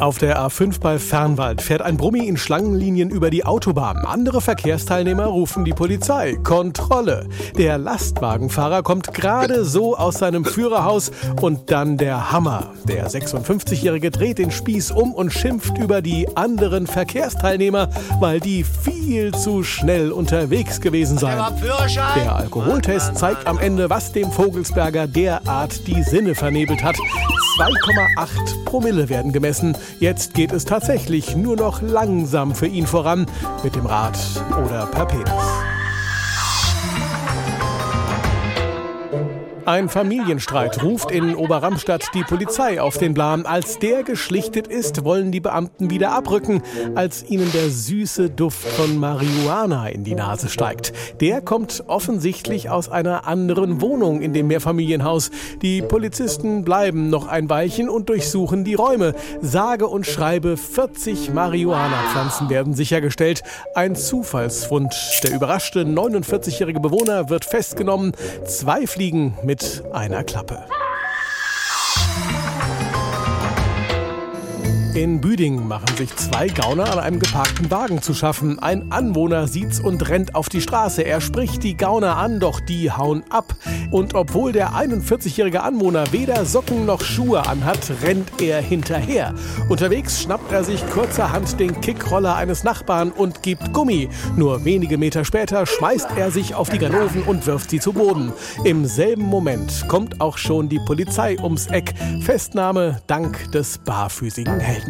Auf der A5 bei Fernwald fährt ein Brummi in Schlangenlinien über die Autobahn. Andere Verkehrsteilnehmer rufen die Polizei. Kontrolle. Der Lastwagenfahrer kommt gerade so aus seinem Führerhaus und dann der Hammer. Der 56-Jährige dreht den Spieß um und schimpft über die anderen Verkehrsteilnehmer, weil die viel zu schnell unterwegs gewesen seien. Der Alkoholtest zeigt am Ende, was dem Vogelsberger derart die Sinne vernebelt hat. 2,8 Promille werden gemessen. Jetzt geht es tatsächlich nur noch langsam für ihn voran, mit dem Rad oder per Penis. Ein Familienstreit ruft in Oberramstadt die Polizei auf den Plan. Als der geschlichtet ist, wollen die Beamten wieder abrücken, als ihnen der süße Duft von Marihuana in die Nase steigt. Der kommt offensichtlich aus einer anderen Wohnung in dem Mehrfamilienhaus. Die Polizisten bleiben noch ein Weilchen und durchsuchen die Räume. Sage und schreibe 40 Marihuana-Pflanzen werden sichergestellt. Ein Zufallsfund. Der überraschte 49-jährige Bewohner wird festgenommen. Zwei Fliegen mit mit einer Klappe. In Büdingen machen sich zwei Gauner an einem geparkten Wagen zu schaffen. Ein Anwohner sieht's und rennt auf die Straße. Er spricht die Gauner an, doch die hauen ab. Und obwohl der 41-jährige Anwohner weder Socken noch Schuhe anhat, rennt er hinterher. Unterwegs schnappt er sich kurzerhand den Kickroller eines Nachbarn und gibt Gummi. Nur wenige Meter später schmeißt er sich auf die Ganoven und wirft sie zu Boden. Im selben Moment kommt auch schon die Polizei ums Eck. Festnahme dank des barfüßigen Helden.